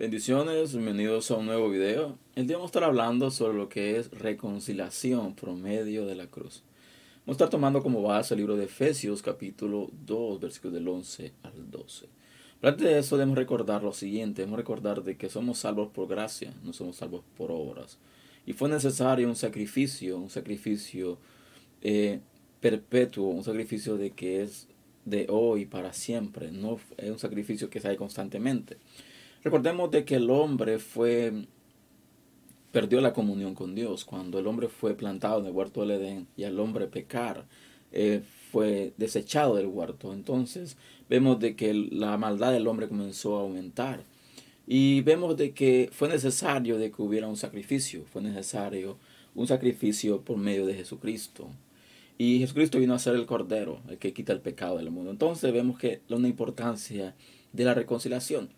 Bendiciones, bienvenidos a un nuevo video. El día vamos a estar hablando sobre lo que es reconciliación por medio de la cruz. Vamos a estar tomando como base el libro de Efesios capítulo 2, versículos del 11 al 12. Pero antes de eso debemos recordar lo siguiente, debemos recordar de que somos salvos por gracia, no somos salvos por obras. Y fue necesario un sacrificio, un sacrificio eh, perpetuo, un sacrificio de que es de hoy para siempre, no es un sacrificio que se hace constantemente. Recordemos de que el hombre fue perdió la comunión con Dios cuando el hombre fue plantado en el huerto del Edén y al hombre pecar eh, fue desechado del huerto. Entonces vemos de que la maldad del hombre comenzó a aumentar y vemos de que fue necesario de que hubiera un sacrificio, fue necesario un sacrificio por medio de Jesucristo. Y Jesucristo vino a ser el Cordero, el que quita el pecado del mundo. Entonces vemos que una importancia de la reconciliación.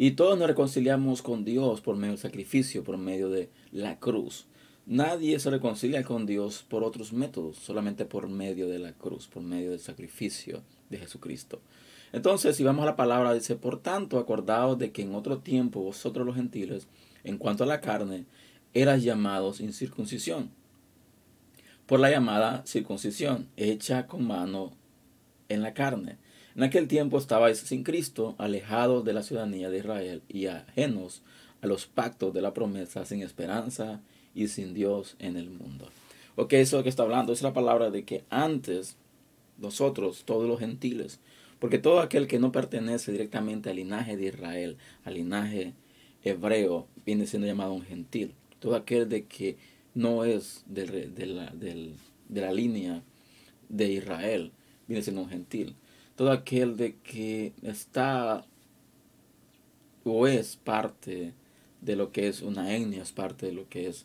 Y todos nos reconciliamos con Dios por medio del sacrificio, por medio de la cruz. Nadie se reconcilia con Dios por otros métodos, solamente por medio de la cruz, por medio del sacrificio de Jesucristo. Entonces, si vamos a la palabra, dice, por tanto, acordaos de que en otro tiempo vosotros los gentiles, en cuanto a la carne, eras llamados incircuncisión, por la llamada circuncisión, hecha con mano en la carne en aquel tiempo estabais sin Cristo, alejados de la ciudadanía de Israel y ajenos a los pactos de la promesa, sin esperanza y sin Dios en el mundo. Ok, eso que está hablando, es la palabra de que antes nosotros, todos los gentiles, porque todo aquel que no pertenece directamente al linaje de Israel, al linaje hebreo, viene siendo llamado un gentil. Todo aquel de que no es de, la, de la línea de Israel, viene siendo un gentil todo aquel de que está o es parte de lo que es una etnia, es parte de lo que es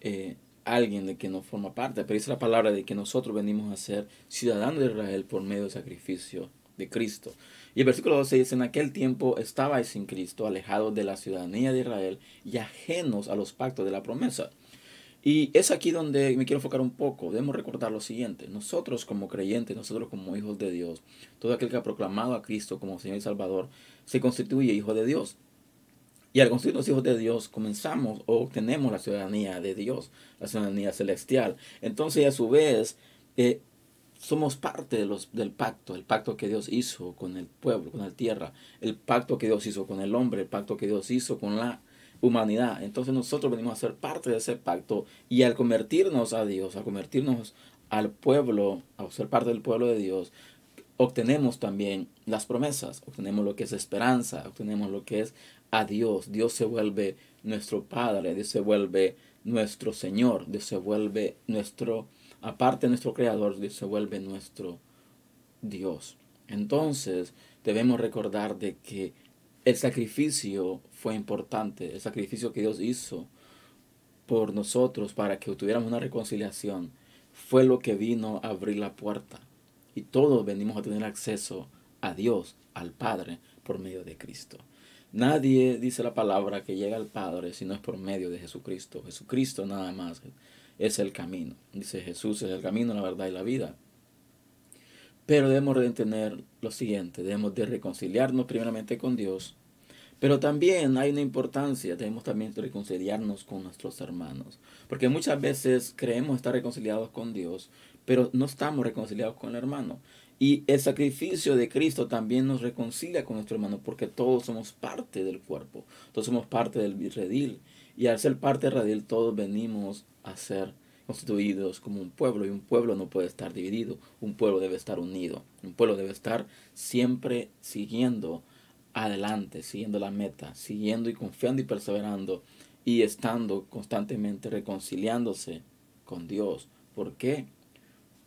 eh, alguien de que no forma parte. Pero dice la palabra de que nosotros venimos a ser ciudadanos de Israel por medio del sacrificio de Cristo. Y el versículo 12 dice, en aquel tiempo estabais sin Cristo, alejados de la ciudadanía de Israel y ajenos a los pactos de la promesa y es aquí donde me quiero enfocar un poco. Debemos recordar lo siguiente. Nosotros como creyentes, nosotros como hijos de Dios, todo aquel que ha proclamado a Cristo como Señor y Salvador, se constituye hijo de Dios. Y al constituirnos hijos de Dios, comenzamos o obtenemos la ciudadanía de Dios, la ciudadanía celestial. Entonces, a su vez, eh, somos parte de los, del pacto, el pacto que Dios hizo con el pueblo, con la tierra, el pacto que Dios hizo con el hombre, el pacto que Dios hizo con la humanidad. Entonces nosotros venimos a ser parte de ese pacto y al convertirnos a Dios, al convertirnos al pueblo, a ser parte del pueblo de Dios, obtenemos también las promesas, obtenemos lo que es esperanza, obtenemos lo que es a Dios. Dios se vuelve nuestro Padre, Dios se vuelve nuestro Señor, Dios se vuelve nuestro, aparte nuestro Creador, Dios se vuelve nuestro Dios. Entonces debemos recordar de que el sacrificio fue importante, el sacrificio que Dios hizo por nosotros para que tuviéramos una reconciliación, fue lo que vino a abrir la puerta. Y todos venimos a tener acceso a Dios, al Padre, por medio de Cristo. Nadie dice la palabra que llega al Padre si no es por medio de Jesucristo. Jesucristo nada más es el camino. Dice Jesús es el camino, la verdad y la vida. Pero debemos de tener lo siguiente, debemos de reconciliarnos primeramente con Dios, pero también hay una importancia, debemos también reconciliarnos con nuestros hermanos, porque muchas veces creemos estar reconciliados con Dios, pero no estamos reconciliados con el hermano. Y el sacrificio de Cristo también nos reconcilia con nuestro hermano, porque todos somos parte del cuerpo, todos somos parte del redil. Y al ser parte del redil, todos venimos a ser constituidos como un pueblo y un pueblo no puede estar dividido, un pueblo debe estar unido, un pueblo debe estar siempre siguiendo adelante, siguiendo la meta, siguiendo y confiando y perseverando y estando constantemente reconciliándose con Dios. ¿Por qué?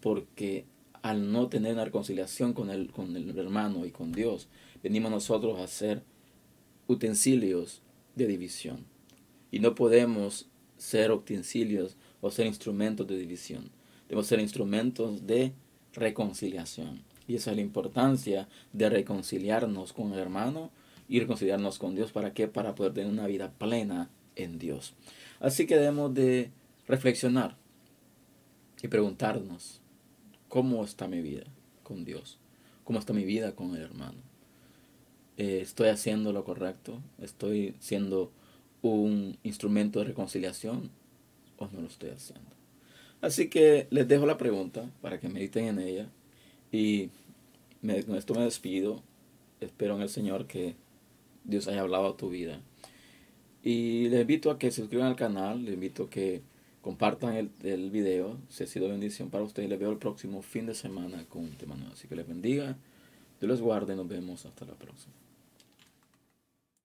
Porque al no tener una reconciliación con el, con el hermano y con Dios, venimos nosotros a ser utensilios de división. Y no podemos ser utensilios o ser instrumentos de división. Debemos ser instrumentos de reconciliación. Y esa es la importancia de reconciliarnos con el hermano y reconciliarnos con Dios. ¿Para qué? Para poder tener una vida plena en Dios. Así que debemos de reflexionar y preguntarnos, ¿cómo está mi vida con Dios? ¿Cómo está mi vida con el hermano? eh, estoy haciendo lo correcto, estoy siendo un instrumento de reconciliación o no lo estoy haciendo. Así que les dejo la pregunta para que mediten en ella y con esto me despido. Espero en el Señor que Dios haya hablado a tu vida. Y les invito a que se suscriban al canal, les invito a que compartan el, video. Si ha sido bendición para ustedes, les veo el próximo fin de semana con un tema nuevo. Así que les bendiga, Dios les guarde nos vemos hasta la próxima.